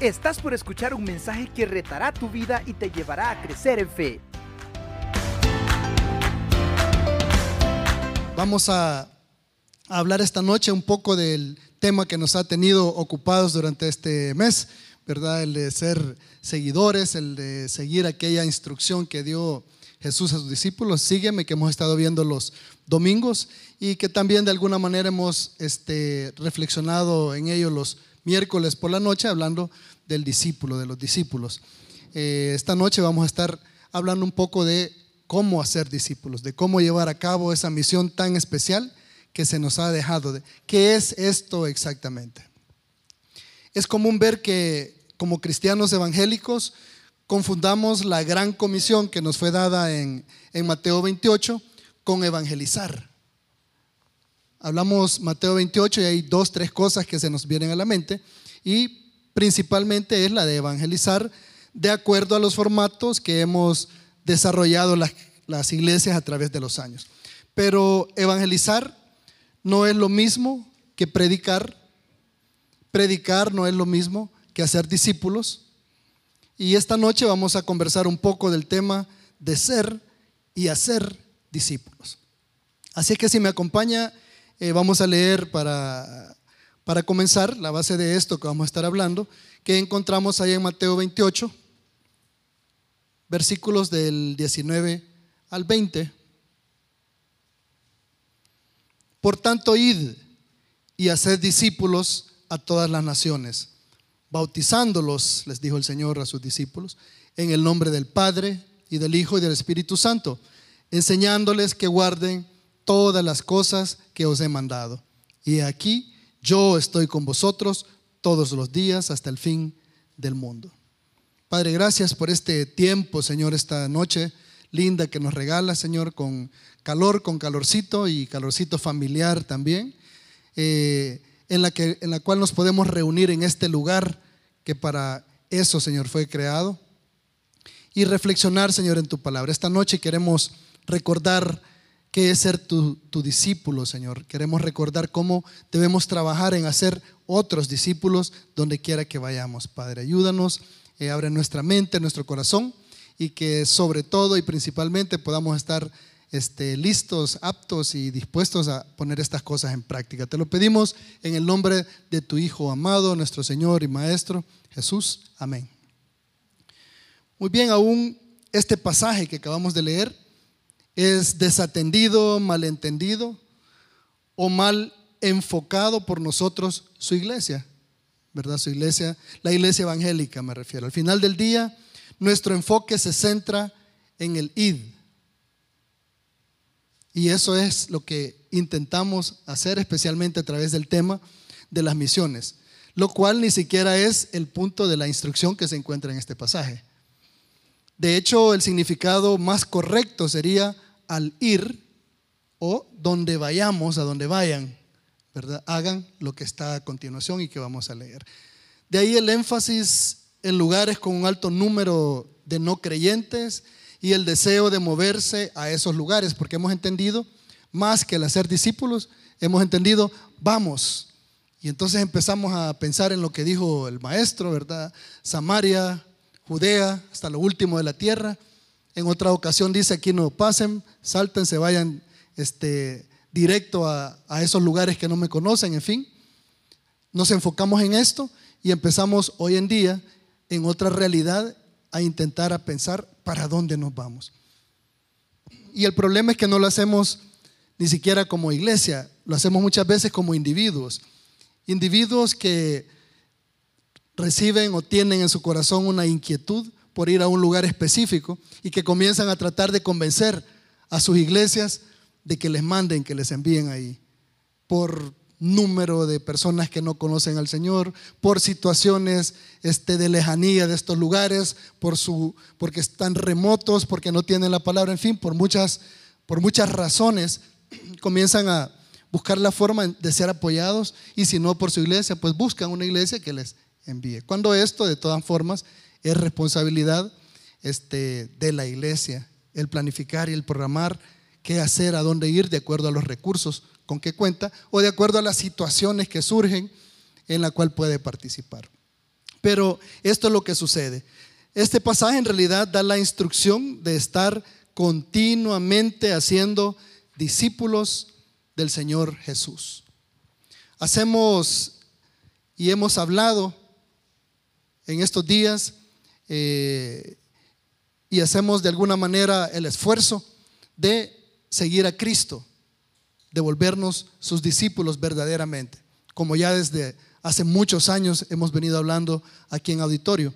Estás por escuchar un mensaje que retará tu vida y te llevará a crecer en fe. Vamos a hablar esta noche un poco del tema que nos ha tenido ocupados durante este mes, ¿verdad? El de ser seguidores, el de seguir aquella instrucción que dio Jesús a sus discípulos. Sígueme, que hemos estado viendo los domingos y que también de alguna manera hemos este, reflexionado en ello los miércoles por la noche, hablando del discípulo, de los discípulos. Eh, esta noche vamos a estar hablando un poco de cómo hacer discípulos, de cómo llevar a cabo esa misión tan especial que se nos ha dejado. De, ¿Qué es esto exactamente? Es común ver que como cristianos evangélicos confundamos la gran comisión que nos fue dada en, en Mateo 28 con evangelizar. Hablamos Mateo 28 y hay dos, tres cosas que se nos vienen a la mente y principalmente es la de evangelizar de acuerdo a los formatos que hemos desarrollado las, las iglesias a través de los años. Pero evangelizar no es lo mismo que predicar. Predicar no es lo mismo que hacer discípulos. Y esta noche vamos a conversar un poco del tema de ser y hacer discípulos. Así que si me acompaña, eh, vamos a leer para para comenzar, la base de esto que vamos a estar hablando, que encontramos ahí en Mateo 28, versículos del 19 al 20. Por tanto, id y haced discípulos a todas las naciones, bautizándolos, les dijo el Señor a sus discípulos, en el nombre del Padre y del Hijo y del Espíritu Santo, enseñándoles que guarden todas las cosas que os he mandado. Y aquí yo estoy con vosotros todos los días hasta el fin del mundo. Padre, gracias por este tiempo, Señor, esta noche linda que nos regala, Señor, con calor, con calorcito y calorcito familiar también, eh, en, la que, en la cual nos podemos reunir en este lugar que para eso, Señor, fue creado y reflexionar, Señor, en tu palabra. Esta noche queremos recordar qué es ser tu, discípulo, Señor. Queremos recordar cómo debemos trabajar en hacer otros discípulos donde quiera que vayamos, Padre. Ayúdanos, eh, abre nuestra mente, nuestro corazón y que sobre todo y principalmente podamos estar este, listos, aptos y dispuestos a poner estas cosas en práctica. Te lo pedimos en el nombre de tu Hijo amado, nuestro Señor y Maestro, Jesús. Amén. Muy bien, aún este pasaje que acabamos de leer es desatendido, malentendido o mal enfocado por nosotros su iglesia, ¿verdad? Su iglesia, la iglesia evangélica me refiero. Al final del día, nuestro enfoque se centra en el id. Y eso es lo que intentamos hacer especialmente a través del tema de las misiones, lo cual ni siquiera es el punto de la instrucción que se encuentra en este pasaje. De hecho, el significado más correcto sería al ir o donde vayamos, a donde vayan, ¿verdad? Hagan lo que está a continuación y que vamos a leer. De ahí el énfasis en lugares con un alto número de no creyentes y el deseo de moverse a esos lugares, porque hemos entendido, más que el hacer discípulos, hemos entendido, vamos. Y entonces empezamos a pensar en lo que dijo el maestro, ¿verdad? Samaria, Judea, hasta lo último de la tierra. En otra ocasión dice aquí no pasen, salten, se vayan este, directo a, a esos lugares que no me conocen, en fin. Nos enfocamos en esto y empezamos hoy en día en otra realidad a intentar a pensar para dónde nos vamos. Y el problema es que no lo hacemos ni siquiera como iglesia, lo hacemos muchas veces como individuos. Individuos que reciben o tienen en su corazón una inquietud por ir a un lugar específico y que comienzan a tratar de convencer a sus iglesias de que les manden, que les envíen ahí, por número de personas que no conocen al Señor, por situaciones este, de lejanía de estos lugares, por su, porque están remotos, porque no tienen la palabra, en fin, por muchas, por muchas razones, comienzan a buscar la forma de ser apoyados y si no por su iglesia, pues buscan una iglesia que les envíe. Cuando esto, de todas formas, es responsabilidad este, de la iglesia el planificar y el programar qué hacer, a dónde ir, de acuerdo a los recursos con que cuenta o de acuerdo a las situaciones que surgen en la cual puede participar. Pero esto es lo que sucede. Este pasaje en realidad da la instrucción de estar continuamente haciendo discípulos del Señor Jesús. Hacemos y hemos hablado en estos días eh, y hacemos de alguna manera el esfuerzo de seguir a Cristo, de volvernos sus discípulos verdaderamente, como ya desde hace muchos años hemos venido hablando aquí en auditorio.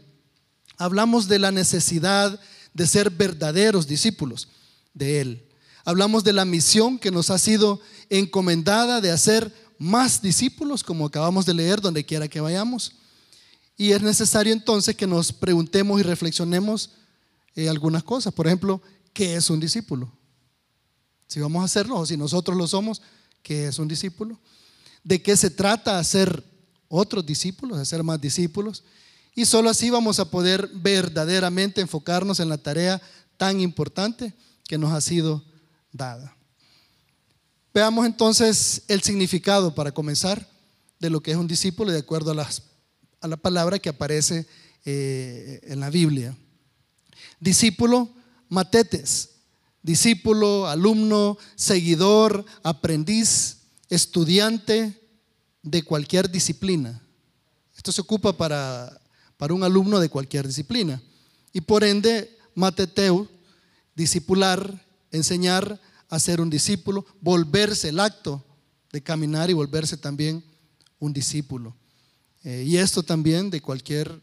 Hablamos de la necesidad de ser verdaderos discípulos de Él. Hablamos de la misión que nos ha sido encomendada de hacer más discípulos, como acabamos de leer, donde quiera que vayamos. Y es necesario entonces que nos preguntemos y reflexionemos eh, algunas cosas. Por ejemplo, ¿qué es un discípulo? Si vamos a hacerlo, o si nosotros lo somos, ¿qué es un discípulo? ¿De qué se trata hacer otros discípulos, hacer más discípulos? Y solo así vamos a poder verdaderamente enfocarnos en la tarea tan importante que nos ha sido dada. Veamos entonces el significado para comenzar de lo que es un discípulo de acuerdo a, las, a la palabra que aparece eh, en la Biblia. Discípulo, matetes. Discípulo, alumno, seguidor, aprendiz, estudiante de cualquier disciplina. Esto se ocupa para para un alumno de cualquier disciplina. Y por ende, mateteu, discipular, enseñar a ser un discípulo, volverse el acto de caminar y volverse también un discípulo. Eh, y esto también de cualquier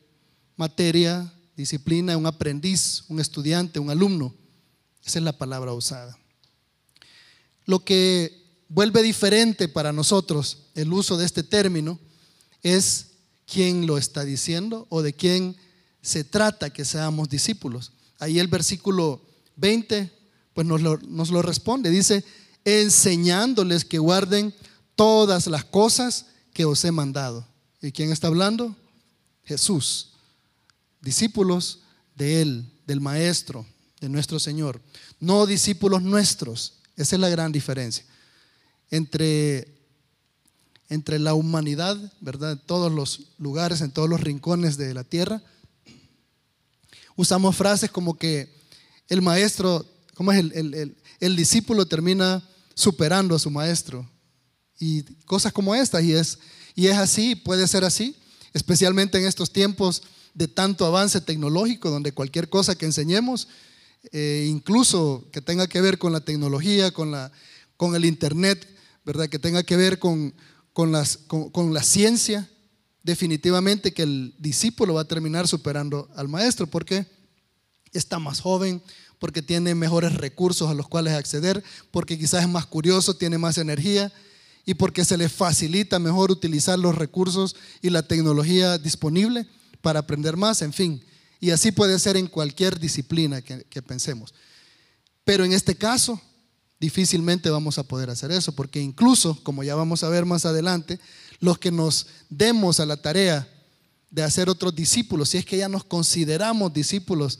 materia, disciplina, un aprendiz, un estudiante, un alumno. Esa es la palabra usada. Lo que vuelve diferente para nosotros el uso de este término es quién lo está diciendo o de quién se trata que seamos discípulos. Ahí el versículo 20 pues nos lo, nos lo responde. Dice, enseñándoles que guarden todas las cosas que os he mandado. ¿Y quién está hablando? Jesús. Discípulos de Él, del Maestro, de nuestro Señor. No discípulos nuestros. Esa es la gran diferencia entre entre la humanidad, ¿verdad? En todos los lugares, en todos los rincones de la tierra. Usamos frases como que el maestro, ¿cómo es? El, el, discípulo termina superando a su maestro. Y cosas como estas, y es, y es así, puede ser así, especialmente en estos tiempos de tanto avance tecnológico, donde cualquier cosa que enseñemos, eh, incluso que tenga que ver con la tecnología, con, la, con el Internet, ¿verdad? Que tenga que ver con, con, las, con, la ciencia, definitivamente que el discípulo va a terminar superando al maestro porque está más joven, porque tiene mejores recursos a los cuales acceder, porque quizás es más curioso, tiene más energía y porque se le facilita mejor utilizar los recursos y la tecnología disponible para aprender más, en fin. Y así puede ser en cualquier disciplina que pensemos. Pero en este caso, difícilmente vamos a poder hacer eso, porque incluso, como ya vamos a ver más adelante, los que nos demos a la tarea de hacer otros discípulos, si es que ya nos consideramos discípulos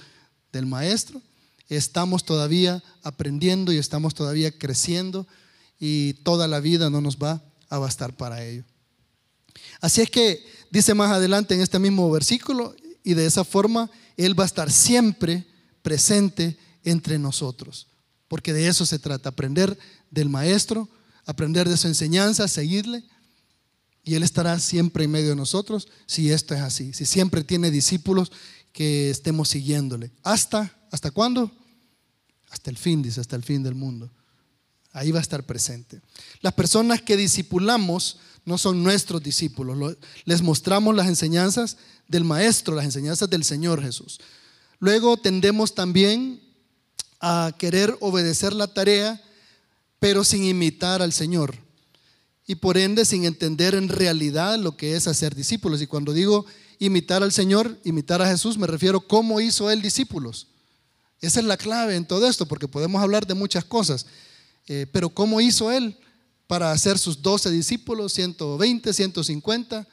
del Maestro, estamos todavía aprendiendo y estamos todavía creciendo y toda la vida no nos va a bastar para ello. Así es que dice más adelante en este mismo versículo, y de esa forma Él va a estar siempre presente entre nosotros porque de eso se trata, aprender del maestro, aprender de su enseñanza, seguirle, y Él estará siempre en medio de nosotros si esto es así, si siempre tiene discípulos que estemos siguiéndole. ¿Hasta? ¿Hasta cuándo? Hasta el fin, dice, hasta el fin del mundo. Ahí va a estar presente. Las personas que discipulamos no son nuestros discípulos, les mostramos las enseñanzas del Maestro, las enseñanzas del Señor Jesús. Luego tendemos también a querer obedecer la tarea, pero sin imitar al Señor. Y por ende sin entender en realidad lo que es hacer discípulos. Y cuando digo imitar al Señor, imitar a Jesús, me refiero cómo hizo Él discípulos. Esa es la clave en todo esto, porque podemos hablar de muchas cosas. Eh, pero ¿cómo hizo Él para hacer sus 12 discípulos, 120, 150,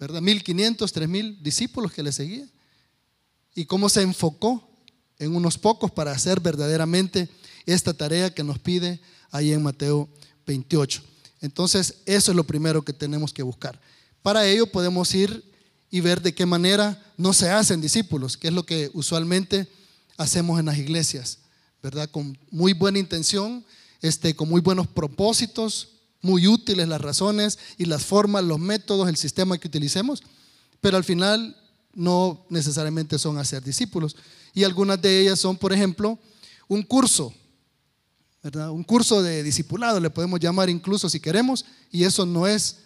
¿verdad? 1500, 3000 discípulos que le seguían? ¿Y cómo se enfocó en unos pocos para hacer verdaderamente esta tarea que nos pide ahí en Mateo 28. Entonces, eso es lo primero que tenemos que buscar. Para ello podemos ir y ver de qué manera no se hacen discípulos, que es lo que usualmente hacemos en las iglesias, ¿verdad? Con muy buena intención, este, con muy buenos propósitos, muy útiles las razones y las formas, los métodos, el sistema que utilicemos, pero al final no necesariamente son hacer discípulos. Y algunas de ellas son, por ejemplo, un curso. Un curso de discipulado, le podemos llamar incluso si queremos, y eso no es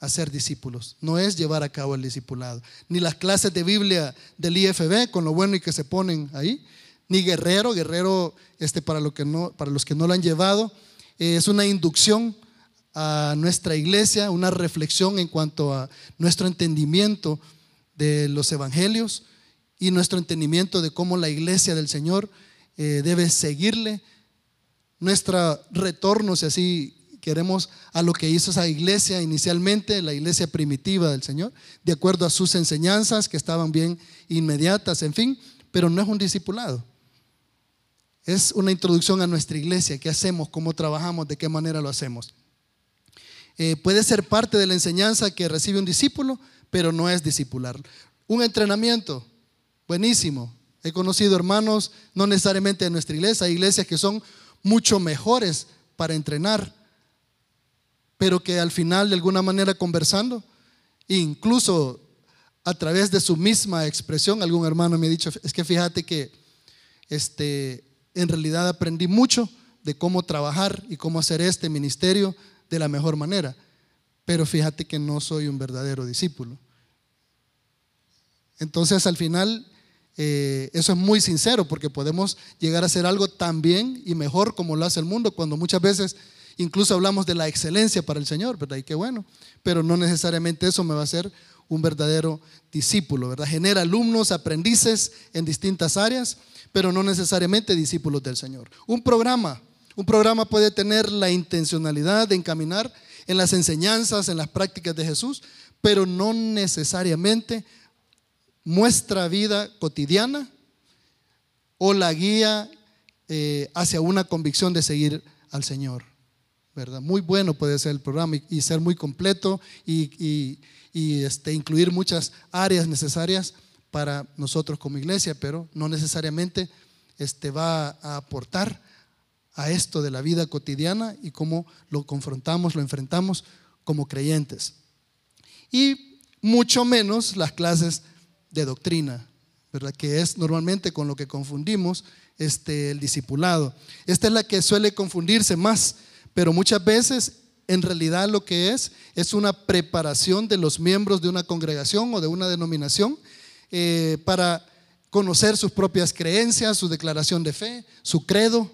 hacer discípulos, no es llevar a cabo el discipulado. Ni las clases de Biblia del IFB, con lo bueno y que se ponen ahí, ni guerrero, guerrero este, para, lo que no, para los que no lo han llevado, eh, es una inducción a nuestra iglesia, una reflexión en cuanto a nuestro entendimiento de los evangelios y nuestro entendimiento de cómo la iglesia del Señor eh, debe seguirle. Nuestro retorno, si así queremos a lo que hizo esa iglesia inicialmente, la iglesia primitiva del Señor, de acuerdo a sus enseñanzas que estaban bien inmediatas, en fin, pero no es un discipulado. Es una introducción a nuestra iglesia, qué hacemos, cómo trabajamos, de qué manera lo hacemos. Eh, puede ser parte de la enseñanza que recibe un discípulo, pero no es discipular. Un entrenamiento, buenísimo. He conocido hermanos, no necesariamente de nuestra iglesia, hay iglesias que son mucho mejores para entrenar pero que al final de alguna manera conversando, incluso a través de su misma expresión, algún hermano me ha dicho, es que fíjate que este, en realidad aprendí mucho de cómo trabajar y cómo hacer este ministerio de la mejor manera, pero fíjate que no soy un verdadero discípulo. Entonces al final eh, eso es muy sincero porque podemos llegar a hacer algo tan bien y mejor como lo hace el mundo cuando muchas veces Incluso hablamos de la excelencia para el Señor, ¿verdad? Y qué bueno. Pero no necesariamente eso me va a hacer un verdadero discípulo, ¿verdad? Genera alumnos, aprendices en distintas áreas, pero no necesariamente discípulos del Señor. Un programa, un programa puede tener la intencionalidad de encaminar en las enseñanzas, en las prácticas de Jesús, pero no necesariamente muestra vida cotidiana o la guía eh, hacia una convicción de seguir al Señor. ¿verdad? Muy bueno puede ser el programa y, ser muy completo y, este, incluir muchas áreas necesarias para nosotros como iglesia, pero no necesariamente este, va a aportar a esto de la vida cotidiana y cómo lo confrontamos, lo enfrentamos como creyentes. Y mucho menos las clases de doctrina, ¿verdad? Que es normalmente con lo que confundimos este, el discipulado. Esta es la que suele confundirse más pero muchas veces en realidad lo que es es una preparación de los miembros de una congregación o de una denominación eh, para conocer sus propias creencias, su declaración de fe, su credo,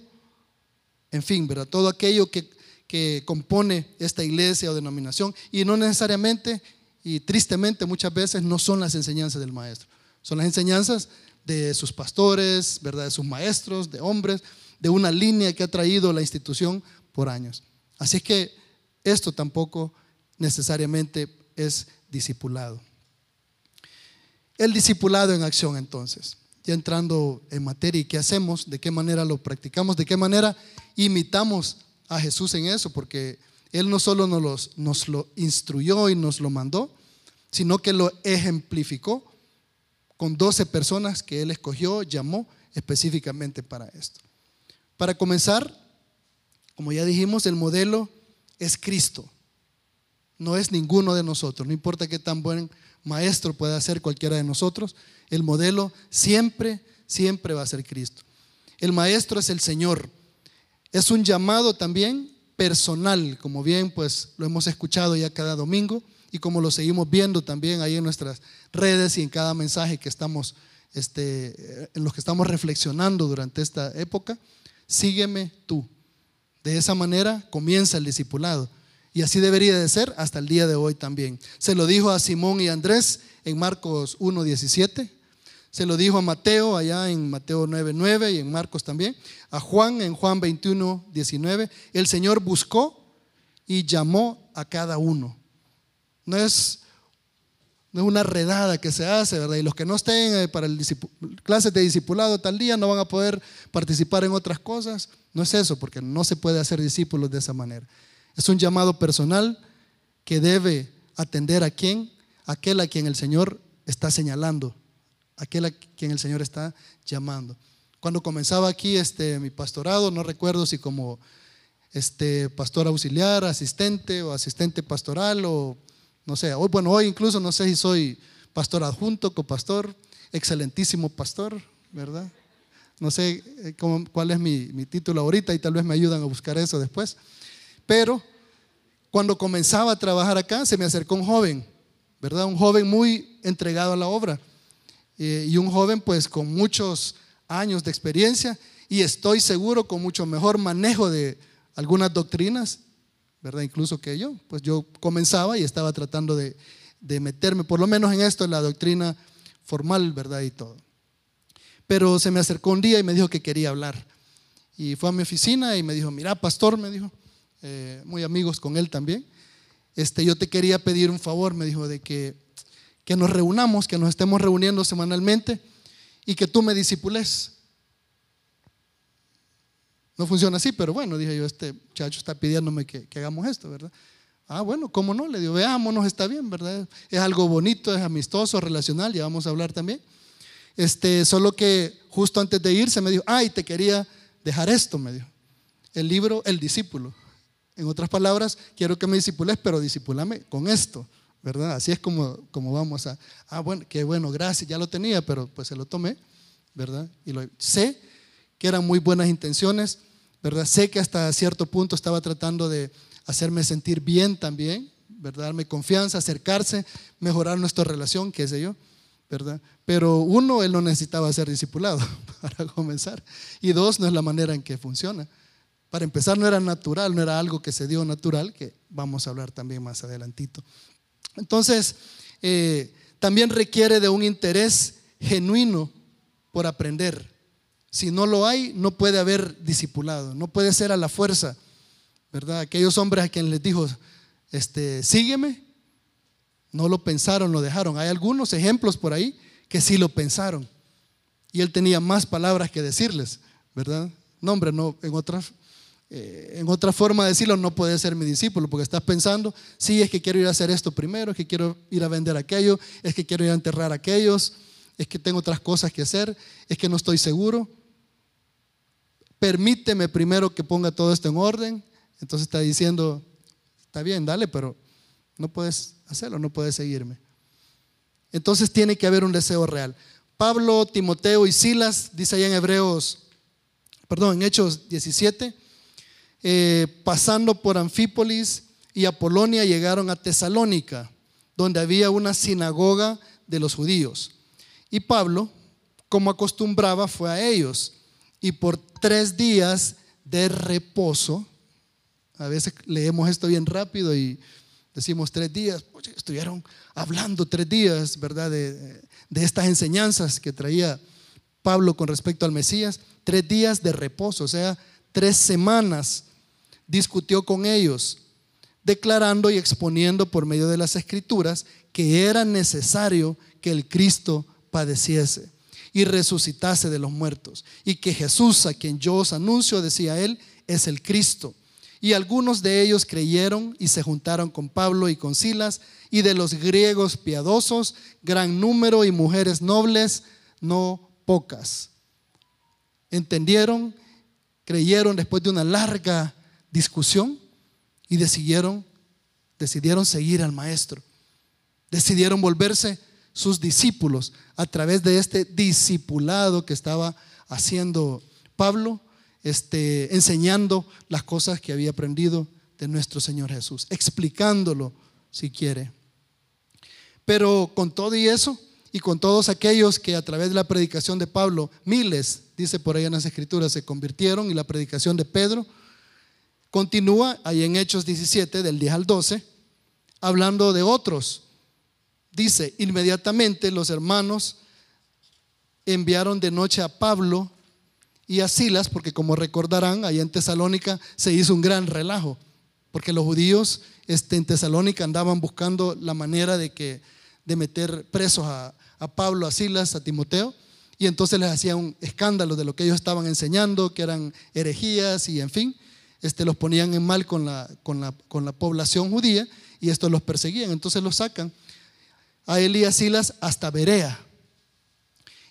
en fin, ¿verdad? Todo aquello que, que compone esta iglesia o denominación y no necesariamente y tristemente muchas veces no son las enseñanzas del maestro, son las enseñanzas de sus pastores, ¿verdad? De sus maestros, de hombres, de una línea que ha traído la institución por años. Así es que esto tampoco necesariamente es discipulado. El discipulado en acción entonces, ya entrando en materia y qué hacemos, de qué manera lo practicamos, de qué manera imitamos a Jesús en eso, porque Él no solo nos, nos lo instruyó y nos lo mandó, sino que lo ejemplificó con 12 personas que Él escogió, llamó específicamente para esto. Para comenzar, como ya dijimos, el modelo es Cristo. No es ninguno de nosotros. No importa qué tan buen maestro pueda ser cualquiera de nosotros. El modelo siempre, siempre va a ser Cristo. El maestro es el Señor. Es un llamado también personal, como bien pues lo hemos escuchado ya cada domingo y como lo seguimos viendo también ahí en nuestras redes y en cada mensaje que estamos este, en los que estamos reflexionando durante esta época. Sígueme tú. De esa manera comienza el discipulado. Y así debería de ser hasta el día de hoy también. Se lo dijo a Simón y Andrés en Marcos 1.17. Se lo dijo a Mateo allá en Mateo 9.9 y en Marcos también. A Juan en Juan 21.19. El Señor buscó y llamó a cada uno. No es, no es una redada que se hace, ¿verdad? Y los que no estén eh, para el clases de discipulado tal día no van a poder participar en otras cosas. No es eso, porque no se puede hacer discípulos de esa manera. Es un llamado personal que debe atender a quién? aquel a quien el Señor está señalando, aquel a quien el Señor está llamando. Cuando comenzaba aquí este, mi pastorado, no recuerdo si como este, pastor auxiliar, asistente o asistente pastoral o no sé, hoy, bueno, hoy incluso no sé si soy pastor adjunto, copastor, excelentísimo pastor, ¿verdad? No sé eh, cuál es mi, mi título ahorita y tal vez me ayudan a buscar eso después. Pero cuando comenzaba a trabajar acá, se me acercó un joven, ¿verdad? Un joven muy entregado a la obra. Eh, y un joven pues con muchos años de experiencia y estoy seguro con mucho mejor manejo de algunas doctrinas, ¿verdad? Incluso que yo. Pues yo comenzaba y estaba tratando de, de meterme, por lo menos en esto, en la doctrina formal, ¿verdad? Y todo. Pero se me acercó un día y me dijo que quería hablar. Y fue a mi oficina y me dijo, mira, pastor, me dijo, eh, muy amigos con él también. Este, yo te quería pedir un favor, me dijo, de que, que nos reunamos, que nos estemos reuniendo semanalmente y que tú me disipules. No funciona así, pero bueno, dije yo, este muchacho está pidiéndome que, hagamos esto, ¿verdad? Ah, bueno, ¿cómo no? Le digo, veámonos, está bien, ¿verdad? Es algo bonito, es amistoso, relacional, ya vamos a hablar también. Este, solo que justo antes de irse me dijo, ay, te quería dejar esto, me dijo. El libro El discípulo. En otras palabras, quiero que me disipules, pero disipulame con esto, ¿verdad? Así es como, como vamos a, ah, bueno, qué bueno, gracias, ya lo tenía, pero pues se lo tomé, ¿verdad? Y lo, sé que eran muy buenas intenciones, ¿verdad? Sé que hasta cierto punto estaba tratando de hacerme sentir bien también, ¿verdad? Darme confianza, acercarse, mejorar nuestra relación, qué sé yo, ¿verdad? Pero uno, él no necesitaba ser discipulado para comenzar. Y dos, no es la manera en que funciona. Para empezar, no era natural, no era algo que se dio natural, que vamos a hablar también más adelantito. Entonces, eh, también requiere de un interés genuino por aprender. Si no lo hay, no puede haber discipulado, no puede ser a la fuerza, ¿verdad? Aquellos hombres a quienes les dijo, este, sígueme, no lo pensaron, lo dejaron. Hay algunos ejemplos por ahí que sí lo pensaron. Y él tenía más palabras que decirles, ¿verdad? No, hombre, no, en otras eh, en otra forma de decirlo, no puede ser mi discípulo, porque estás pensando, sí, es que quiero ir a hacer esto primero, es que quiero ir a vender aquello, es que quiero ir a enterrar aquellos, es que tengo otras cosas que hacer, es que no estoy seguro. Permíteme primero que ponga todo esto en orden. Entonces está diciendo, está bien, dale, pero no puedes hacerlo, no puedes seguirme. Entonces tiene que haber un deseo real. Pablo, Timoteo y Silas, dice allá en Hebreos, perdón, en Hechos 17, eh, pasando por Anfípolis y Apolonia, llegaron a Tesalónica, donde había una sinagoga de los judíos. Y Pablo, como acostumbraba, fue a ellos. Y por tres días de reposo, a veces leemos esto bien rápido y decimos tres días, estuvieron hablando tres días, ¿verdad? De, de estas enseñanzas que traía Pablo con respecto al Mesías, tres días de reposo, o sea, tres semanas discutió con ellos, declarando y exponiendo por medio de las escrituras que era necesario que el Cristo padeciese y resucitase de los muertos, y que Jesús, a quien yo os anuncio, decía él, es el Cristo. Y algunos de ellos creyeron y se juntaron con Pablo y con Silas, y de los griegos piadosos, gran número y mujeres nobles, no pocas. Entendieron, creyeron después de una larga discusión y decidieron, decidieron seguir al maestro. Decidieron volverse sus discípulos a través de este discipulado que estaba haciendo Pablo, este, enseñando las cosas que había aprendido de nuestro Señor Jesús, explicándolo si quiere. Pero con todo y eso, y con todos aquellos que a través de la predicación de Pablo, miles, dice por ahí en las escrituras, se convirtieron y la predicación de Pedro, Continúa ahí en Hechos 17, del 10 al 12, hablando de otros. Dice, inmediatamente los hermanos enviaron de noche a Pablo y a Silas, porque como recordarán, allá en Tesalónica se hizo un gran relajo, porque los judíos este, en Tesalónica andaban buscando la manera de, que, de meter presos a, a Pablo, a Silas, a Timoteo, y entonces les hacían un escándalo de lo que ellos estaban enseñando, que eran herejías y en fin este, los ponían en mal con la, con, la, con la población judía y estos los perseguían, entonces los sacan. a él y a Silas hasta Berea.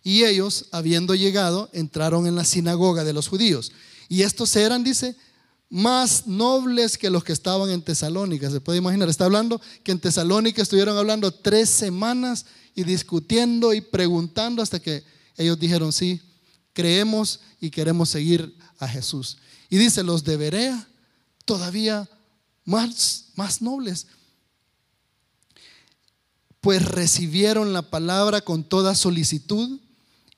Y ellos, habiendo llegado, entraron en la sinagoga de los judíos. Y estos eran, dice, más nobles que los que estaban en Tesalónica. Se puede imaginar, está hablando que en Tesalónica estuvieron hablando tres semanas y discutiendo y preguntando hasta que ellos dijeron, sí, creemos y queremos seguir a Jesús. Y dice, los de Berea, todavía más, más nobles, pues recibieron la palabra con toda solicitud,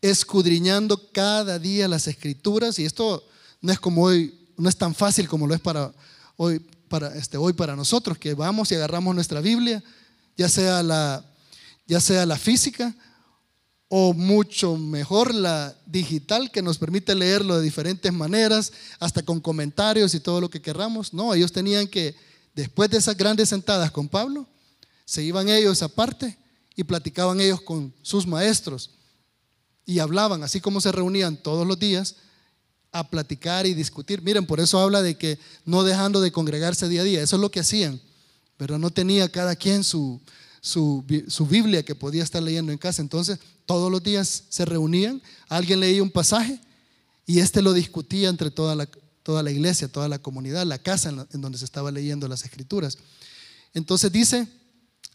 escudriñando cada día las escrituras, y esto no es como hoy no es tan fácil como lo es para hoy para, este, hoy para nosotros, que vamos y agarramos nuestra Biblia, ya sea la, ya sea la física o mucho mejor la digital que nos permite leerlo de diferentes maneras, hasta con comentarios y todo lo que querramos. No, ellos tenían que, después de esas grandes sentadas con Pablo, se iban ellos aparte y platicaban ellos con sus maestros y hablaban, así como se reunían todos los días, a platicar y discutir. Miren, por eso habla de que no dejando de congregarse día a día, eso es lo que hacían, pero no tenía cada quien su, su, Biblia que podía estar leyendo en casa. Entonces, todos los días se reunían, alguien leía un pasaje y este lo discutía entre toda la, toda la iglesia, toda la comunidad, la casa en, en donde se estaba leyendo las escrituras. Entonces dice,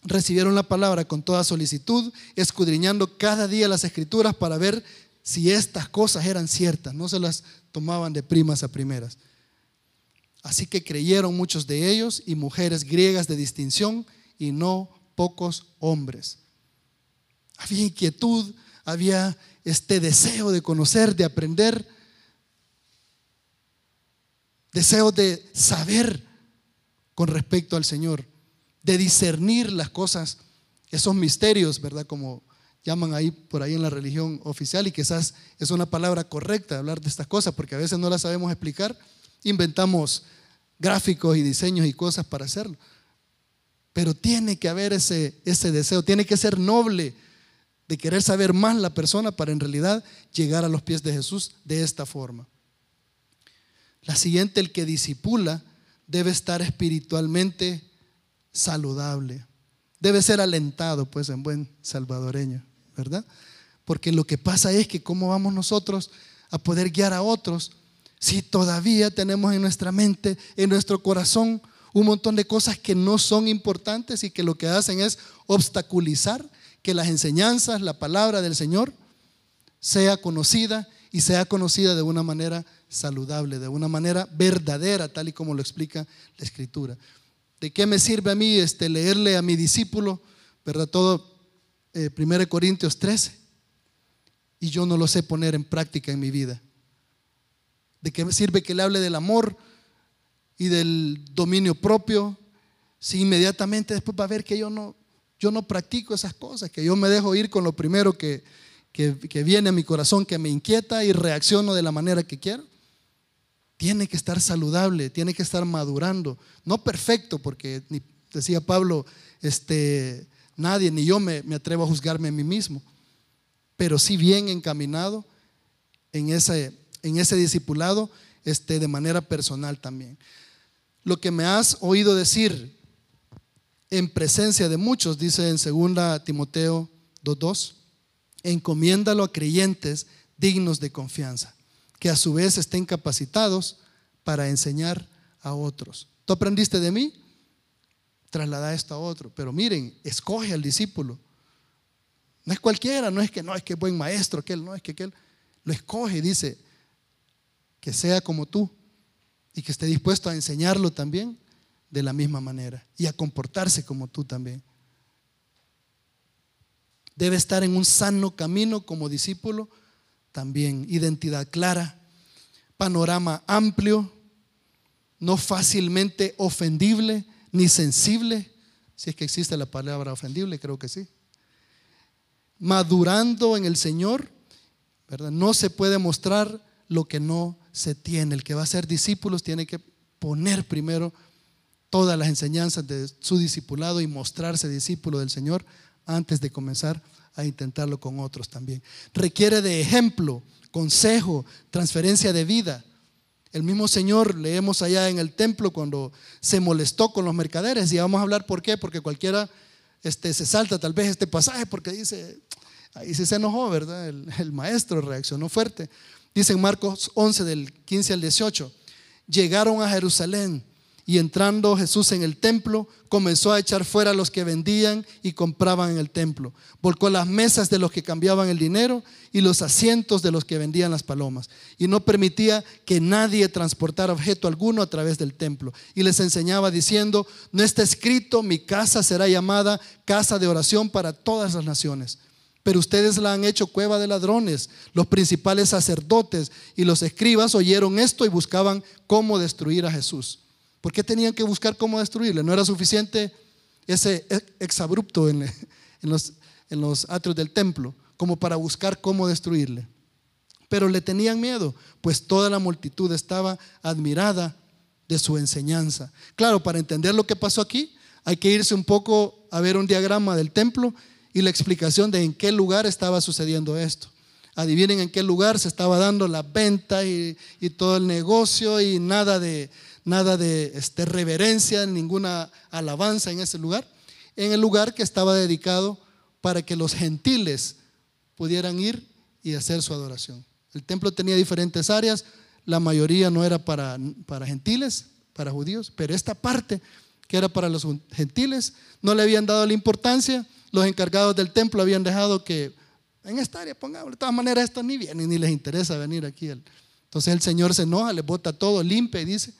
recibieron la palabra con toda solicitud, escudriñando cada día las escrituras para ver si estas cosas eran ciertas, no se las tomaban de primas a primeras. Así que creyeron muchos de ellos y mujeres griegas de distinción y no pocos hombres. Había inquietud, había este deseo de conocer, de aprender, deseo de saber con respecto al Señor, de discernir las cosas, esos misterios, ¿verdad? Como llaman ahí por ahí en la religión oficial y quizás es una palabra correcta hablar de estas cosas porque a veces no las sabemos explicar, inventamos gráficos y diseños y cosas para hacerlo. Pero tiene que haber ese, ese deseo, tiene que ser noble de querer saber más la persona para en realidad llegar a los pies de Jesús de esta forma. La siguiente, el que disipula debe estar espiritualmente saludable. Debe ser alentado, pues, en buen salvadoreño. ¿verdad? Porque lo que pasa es que cómo vamos nosotros a poder guiar a otros si todavía tenemos en nuestra mente, en nuestro corazón, un montón de cosas que no son importantes y que lo que hacen es obstaculizar que las enseñanzas, la palabra del Señor sea conocida y sea conocida de una manera saludable, de una manera verdadera, tal y como lo explica la Escritura. ¿De qué me sirve a mí este, leerle a mi discípulo, verdad? Todo 1 eh, Corintios 13 y yo no lo sé poner en práctica en mi vida. ¿De qué me sirve que le hable del amor y del dominio propio si inmediatamente después va a ver que yo no, yo no practico esas cosas, que yo me dejo ir con lo primero que, que, viene a mi corazón, que me inquieta y reacciono de la manera que quiero? Tiene que estar saludable, tiene que estar madurando, no perfecto, porque decía Pablo, este, Nadie, ni yo me, atrevo a juzgarme a mí mismo, pero sí bien encaminado en ese, en ese discipulado este, de manera personal también. Lo que me has oído decir en presencia de muchos, dice en 2 Timoteo 2.2, encomiéndalo a creyentes dignos de confianza, que a su vez estén capacitados para enseñar a otros. ¿Tú aprendiste de mí? traslada esto a otro. Pero miren, escoge al discípulo. No es cualquiera, no es que no, es que buen maestro, aquel, no, es que aquel lo escoge dice que sea como tú y que esté dispuesto a enseñarlo también de la misma manera y a comportarse como tú también. Debe estar en un sano camino como discípulo también, identidad clara, panorama amplio, no fácilmente ofendible, ni sensible, si es que existe la palabra ofendible, creo que sí. Madurando en el Señor, ¿verdad? No se puede mostrar lo que no se tiene. El que va a ser discípulos tiene que poner primero todas las enseñanzas de su discipulado y mostrarse discípulo del Señor antes de comenzar a intentarlo con otros también. Requiere de ejemplo, consejo, transferencia de vida. El mismo Señor leemos allá en el templo cuando se molestó con los mercaderes. Y vamos a hablar por qué, porque cualquiera este, se salta tal vez este pasaje porque dice, ahí sí se enojó, ¿verdad? El, el maestro reaccionó fuerte. Dice en Marcos 11 del 15 al 18, llegaron a Jerusalén y entrando Jesús en el templo, comenzó a echar fuera a los que vendían y compraban en el templo. Volcó las mesas de los que cambiaban el dinero y los asientos de los que vendían las palomas. Y no permitía que nadie transportara objeto alguno a través del templo. Y les enseñaba diciendo, no está escrito, mi casa será llamada casa de oración para todas las naciones. Pero ustedes la han hecho cueva de ladrones. Los principales sacerdotes y los escribas oyeron esto y buscaban cómo destruir a Jesús. ¿Por qué tenían que buscar cómo destruirle? ¿No era suficiente ese exabrupto en, en, los, atrios del templo como para buscar cómo destruirle? Pero le tenían miedo, pues toda la multitud estaba admirada de su enseñanza. Claro, para entender lo que pasó aquí, hay que irse un poco a ver un diagrama del templo y la explicación de en qué lugar estaba sucediendo esto. Adivinen en qué lugar se estaba dando la venta y, y todo el negocio y nada de, nada de este, reverencia, ninguna alabanza en ese lugar, en el lugar que estaba dedicado para que los gentiles pudieran ir y hacer su adoración. El templo tenía diferentes áreas, la mayoría no era para, para gentiles, para judíos, pero esta parte que era para los gentiles no le habían dado la importancia, los encargados del templo habían dejado que en esta área pongamos, de todas maneras esto ni viene ni les interesa venir aquí. Entonces el Señor se enoja, le bota todo, limpia y dice,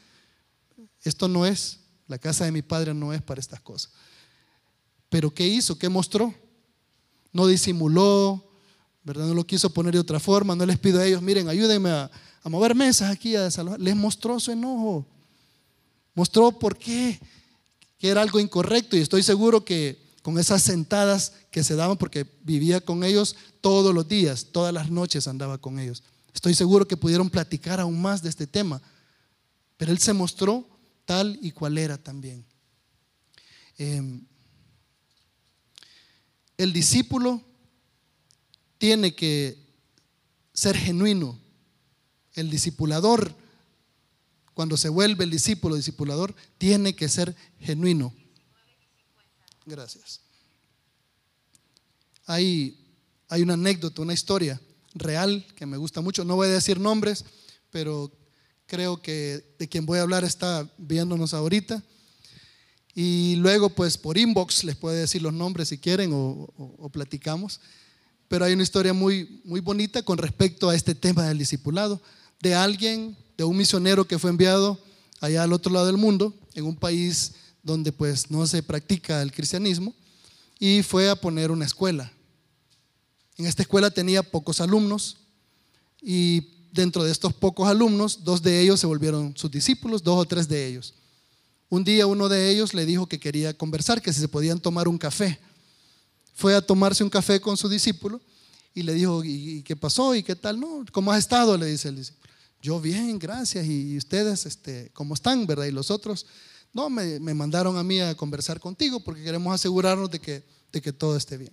esto no es, la casa de mi padre no es para estas cosas. Pero ¿qué hizo? ¿Qué mostró? No disimuló, ¿verdad? No lo quiso poner de otra forma, no les pido a ellos, miren, ayúdenme a, mover mesas aquí, a desalojar. Les mostró su enojo. Mostró por qué, que era algo incorrecto y estoy seguro que con esas sentadas que se daban, porque vivía con ellos todos los días, todas las noches andaba con ellos. Estoy seguro que pudieron platicar aún más de este tema. Pero él se mostró tal y cual era también. Em, el discípulo tiene que ser genuino. El discipulador, cuando se vuelve el discípulo, discipulador, tiene que ser genuino. Gracias. Hay, hay una anécdota, una historia real que me gusta mucho. No voy a decir nombres, pero creo que de quien voy a hablar está viéndonos ahorita. Y luego, pues por inbox les puede decir los nombres si quieren o, platicamos. Pero hay una historia muy, muy bonita con respecto a este tema del discipulado, de alguien, de un misionero que fue enviado allá al otro lado del mundo, en un país donde pues no se practica el cristianismo, y fue a poner una escuela. En esta escuela tenía pocos alumnos y dentro de estos pocos alumnos, dos de ellos se volvieron sus discípulos, dos o tres de ellos. Un día uno de ellos le dijo que quería conversar, que si se podían tomar un café. Fue a tomarse un café con su discípulo y le dijo, ¿y qué pasó? ¿Y qué tal? No, ¿cómo has estado? Le dice el discípulo. Yo bien, gracias. ¿Y ustedes este, cómo están? ¿Verdad? Y los otros, no, me, mandaron a mí a conversar contigo porque queremos asegurarnos de que, de que todo esté bien.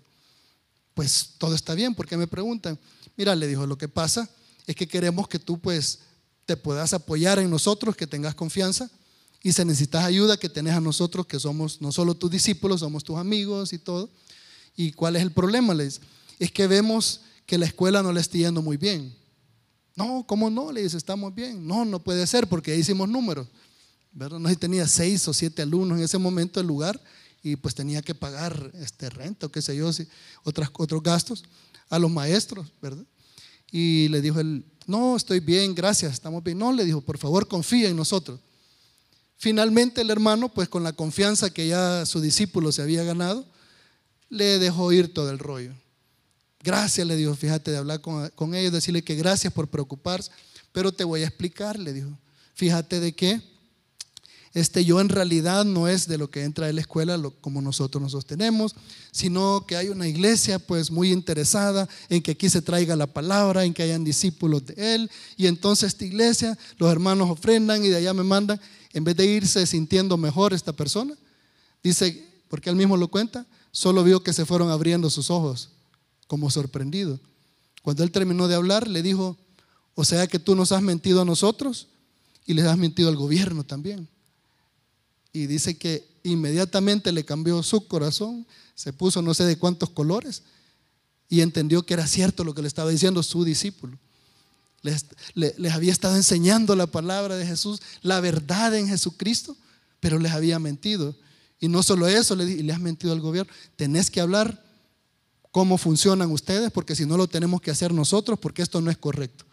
Pues todo está bien, porque me preguntan. Mira, le dijo, lo que pasa es que queremos que tú pues te puedas apoyar en nosotros, que tengas confianza y si necesitas ayuda, que tenés a nosotros, que somos no solo tus discípulos, somos tus amigos y todo. ¿Y cuál es el problema? Le dice, es que vemos que la escuela no le está yendo muy bien. No, ¿cómo no? Le dice, estamos bien. No, no puede ser porque hicimos números. ¿Verdad? No sé tenía seis o siete alumnos en ese momento el lugar y pues tenía que pagar este renta o qué sé yo, otras, otros gastos a los maestros, ¿verdad? Y le dijo él, no, estoy bien, gracias, estamos bien. No, le dijo, por favor, confía en nosotros. Finalmente el hermano, pues con la confianza que ya su discípulo se había ganado, le dejó ir todo el rollo. Gracias, le dijo, fíjate de hablar con, con ellos, decirle que gracias por preocuparse, pero te voy a explicar, le dijo, fíjate de qué este yo en realidad no es de lo que entra en la escuela como nosotros nos sostenemos, sino que hay una iglesia pues muy interesada en que aquí se traiga la palabra, en que hayan discípulos de él y entonces esta iglesia, los hermanos ofrendan y de allá me mandan, en vez de irse sintiendo mejor esta persona, dice, porque él mismo lo cuenta, solo vio que se fueron abriendo sus ojos como sorprendido. Cuando él terminó de hablar, le dijo, o sea que tú nos has mentido a nosotros y les has mentido al gobierno también. Y dice que inmediatamente le cambió su corazón, se puso no sé de cuántos colores y entendió que era cierto lo que le estaba diciendo su discípulo. Les, les, había estado enseñando la palabra de Jesús, la verdad en Jesucristo, pero les había mentido. Y no solo eso, le, le has mentido al gobierno. Tenés que hablar cómo funcionan ustedes, porque si no lo tenemos que hacer nosotros, porque esto no es correcto.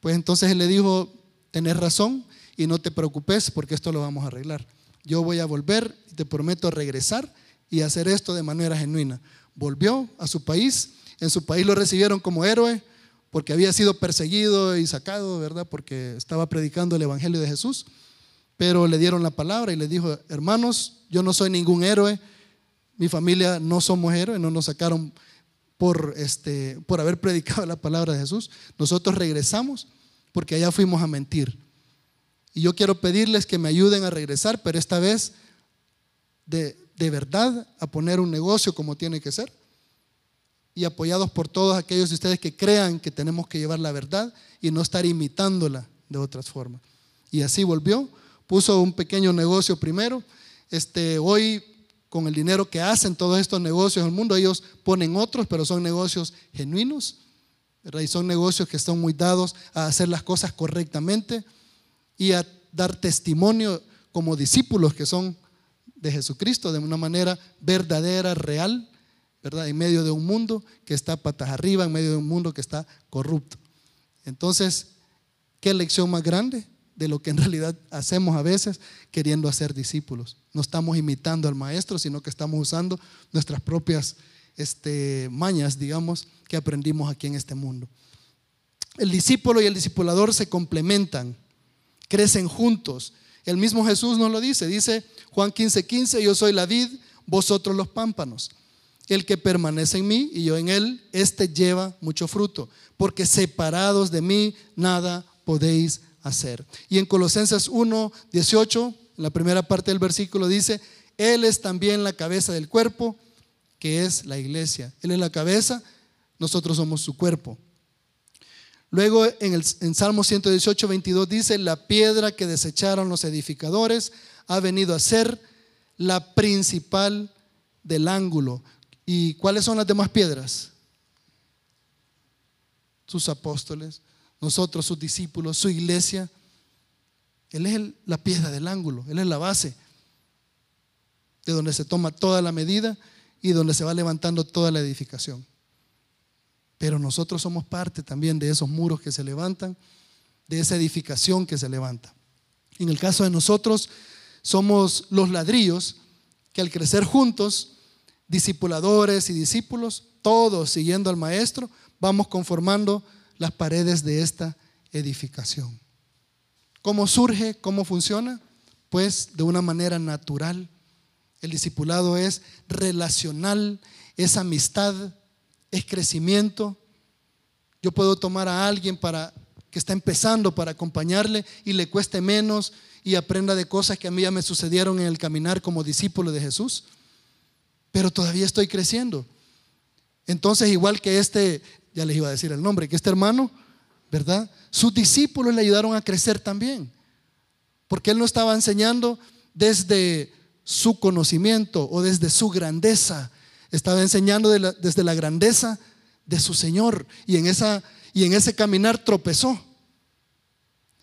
Pues entonces él le dijo, tenés razón y no te preocupes porque esto lo vamos a arreglar. Yo voy a volver y te prometo regresar y hacer esto de manera genuina. Volvió a su país, en su país lo recibieron como héroe porque había sido perseguido y sacado, ¿verdad? Porque estaba predicando el Evangelio de Jesús. Pero le dieron la palabra y le dijo, hermanos, yo no soy ningún héroe, mi familia no somos héroes, no nos sacaron por, este, por haber predicado la palabra de Jesús. Nosotros regresamos porque allá fuimos a mentir. Y yo quiero pedirles que me ayuden a regresar, pero esta vez de, de verdad a poner un negocio como tiene que ser. Y apoyados por todos aquellos de ustedes que crean que tenemos que llevar la verdad y no estar imitándola de otras formas. Y así volvió, puso un pequeño negocio primero. Este, hoy con el dinero que hacen todos estos negocios en el mundo, ellos ponen otros, pero son negocios genuinos, y son negocios que están muy dados a hacer las cosas correctamente y a dar testimonio como discípulos que son de Jesucristo de una manera verdadera, real, ¿verdad? En medio de un mundo que está patas arriba, en medio de un mundo que está corrupto. Entonces, ¿qué lección más grande? de lo que en realidad hacemos a veces queriendo hacer discípulos. No estamos imitando al maestro, sino que estamos usando nuestras propias este, mañas, digamos, que aprendimos aquí en este mundo. El discípulo y el discipulador se complementan, crecen juntos. El mismo Jesús nos lo dice, dice Juan 15, 15, yo soy la vid, vosotros los pámpanos. El que permanece en mí y yo en él, este lleva mucho fruto, porque separados de mí nada podéis hacer. Y en Colosenses 1, 18, en la primera parte del versículo dice, Él es también la cabeza del cuerpo, que es la iglesia. Él es la cabeza, nosotros somos su cuerpo. Luego en, el, Salmo 118, 22 dice, la piedra que desecharon los edificadores ha venido a ser la principal del ángulo. ¿Y cuáles son las demás piedras? Sus apóstoles nosotros, sus discípulos, su iglesia. Él es la piedra del ángulo, Él es la base de donde se toma toda la medida y donde se va levantando toda la edificación. Pero nosotros somos parte también de esos muros que se levantan, de esa edificación que se levanta. En el caso de nosotros, somos los ladrillos que al crecer juntos, discipuladores y discípulos, todos siguiendo al Maestro, vamos conformando las paredes de esta edificación. ¿Cómo surge? ¿Cómo funciona? Pues de una manera natural. El discipulado es relacional, es amistad, es crecimiento. Yo puedo tomar a alguien para que está empezando para acompañarle y le cueste menos y aprenda de cosas que a mí ya me sucedieron en el caminar como discípulo de Jesús. Pero todavía estoy creciendo. Entonces, igual que este ya les iba a decir el nombre, que este hermano, ¿verdad? Sus discípulos le ayudaron a crecer también, porque él no estaba enseñando desde su conocimiento o desde su grandeza, estaba enseñando desde la grandeza de su Señor y en, esa, y en ese caminar tropezó.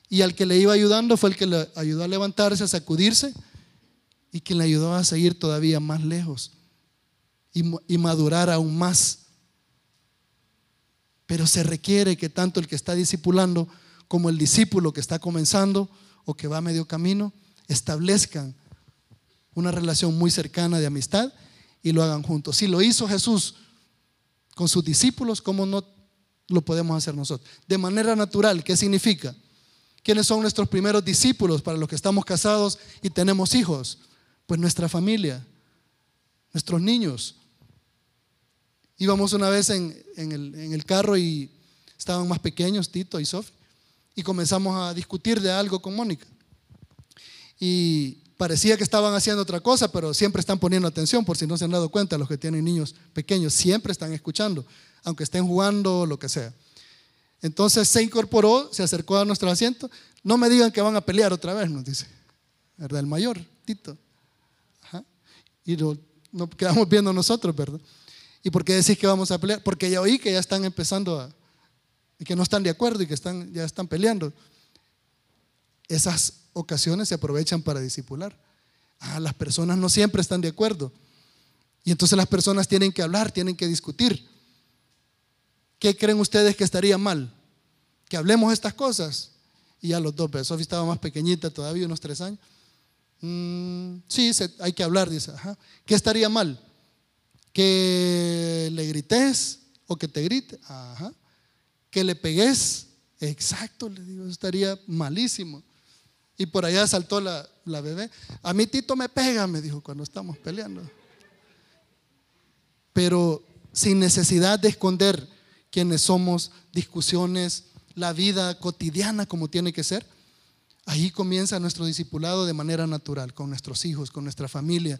Y al que le iba ayudando fue el que le ayudó a levantarse, a sacudirse y quien le ayudó a seguir todavía más lejos y, y madurar aún más pero se requiere que tanto el que está discipulando como el discípulo que está comenzando o que va a medio camino establezcan una relación muy cercana de amistad y lo hagan juntos. Si lo hizo Jesús con sus discípulos, ¿cómo no lo podemos hacer nosotros? De manera natural, ¿qué significa? ¿Quiénes son nuestros primeros discípulos para los que estamos casados y tenemos hijos? Pues nuestra familia, nuestros niños, Íbamos una vez en, el, carro y estaban más pequeños, Tito y Sofi, y comenzamos a discutir de algo con Mónica. Y parecía que estaban haciendo otra cosa, pero siempre están poniendo atención, por si no se han dado cuenta, los que tienen niños pequeños, siempre están escuchando, aunque estén jugando o lo que sea. Entonces se incorporó, se acercó a nuestro asiento. No me digan que van a pelear otra vez, nos dice. ¿Verdad? El mayor, Tito. Y no, no quedamos viendo nosotros, ¿verdad? ¿Y por qué decís que vamos a pelear? Porque ya oí que ya están empezando a, que no están de acuerdo y que están, ya están peleando. Esas ocasiones se aprovechan para disipular. Ah, las personas no siempre están de acuerdo. Y entonces las personas tienen que hablar, tienen que discutir. ¿Qué creen ustedes que estaría mal? Que hablemos estas cosas. Y a los dos, pero Sofía estaba más pequeñita todavía, unos tres años. Mm, sí, hay que hablar, dice. ¿Qué estaría mal? Que le grites o que te grite. Ajá. Que le pegues. Exacto, le digo, estaría malísimo. Y por allá saltó la, la bebé. A mi Tito me pega, me dijo cuando estamos peleando. Pero sin necesidad de esconder quiénes somos, discusiones, la vida cotidiana como tiene que ser. Ahí comienza nuestro discipulado de manera natural, con nuestros hijos, con nuestra familia,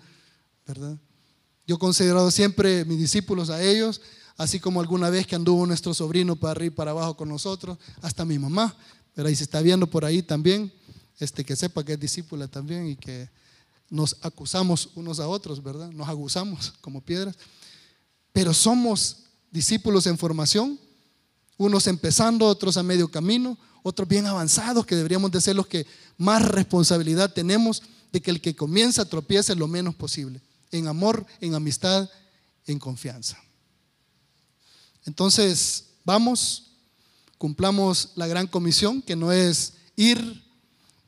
¿verdad? Yo he considerado siempre mis discípulos a ellos, así como alguna vez que anduvo nuestro sobrino para arriba y para abajo con nosotros, hasta mi mamá, pero ahí se está viendo por ahí también, este, que sepa que es discípula también y que nos acusamos unos a otros, ¿verdad? Nos aguzamos como piedras, pero somos discípulos en formación, unos empezando, otros a medio camino, otros bien avanzados, que deberíamos de ser los que más responsabilidad tenemos de que el que comienza tropiece lo menos posible, en amor, en amistad, en confianza. Entonces, vamos, cumplamos la gran comisión, que no es ir,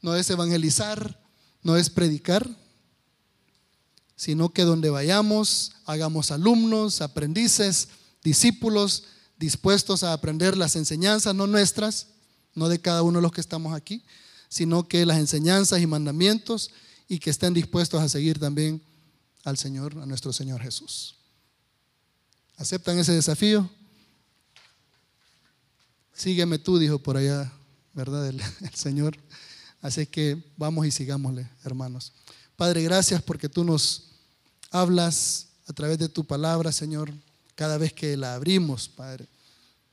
no es evangelizar, no es predicar, sino que donde vayamos, hagamos alumnos, aprendices, discípulos, dispuestos a aprender las enseñanzas, no nuestras, no de cada uno de los que estamos aquí, sino que las enseñanzas y mandamientos y que estén dispuestos a seguir también al Señor, a nuestro Señor Jesús. ¿Aceptan ese desafío? Sígueme tú, dijo por allá, ¿verdad? El, Señor. Así que vamos y sigámosle, hermanos. Padre, gracias porque tú nos hablas a través de tu palabra, Señor, cada vez que la abrimos, Padre.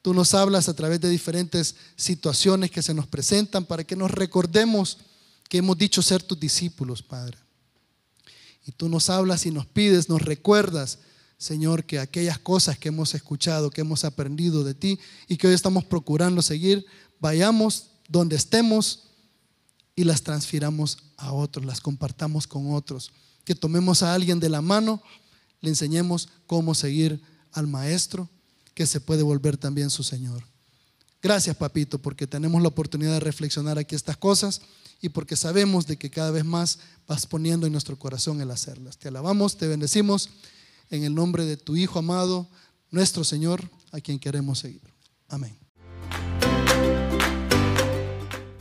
Tú nos hablas a través de diferentes situaciones que se nos presentan para que nos recordemos que hemos dicho ser tus discípulos, Padre. Y tú nos hablas y nos pides, nos recuerdas, Señor, que aquellas cosas que hemos escuchado, que hemos aprendido de ti y que hoy estamos procurando seguir, vayamos donde estemos y las transfiramos a otros, las compartamos con otros. Que tomemos a alguien de la mano, le enseñemos cómo seguir al Maestro que se puede volver también su Señor. Gracias, papito, porque tenemos la oportunidad de reflexionar aquí estas cosas y porque sabemos de que cada vez más vas poniendo en nuestro corazón el hacerlas. Te alabamos, te bendecimos en el nombre de tu Hijo amado, nuestro Señor, a quien queremos seguir. Amén.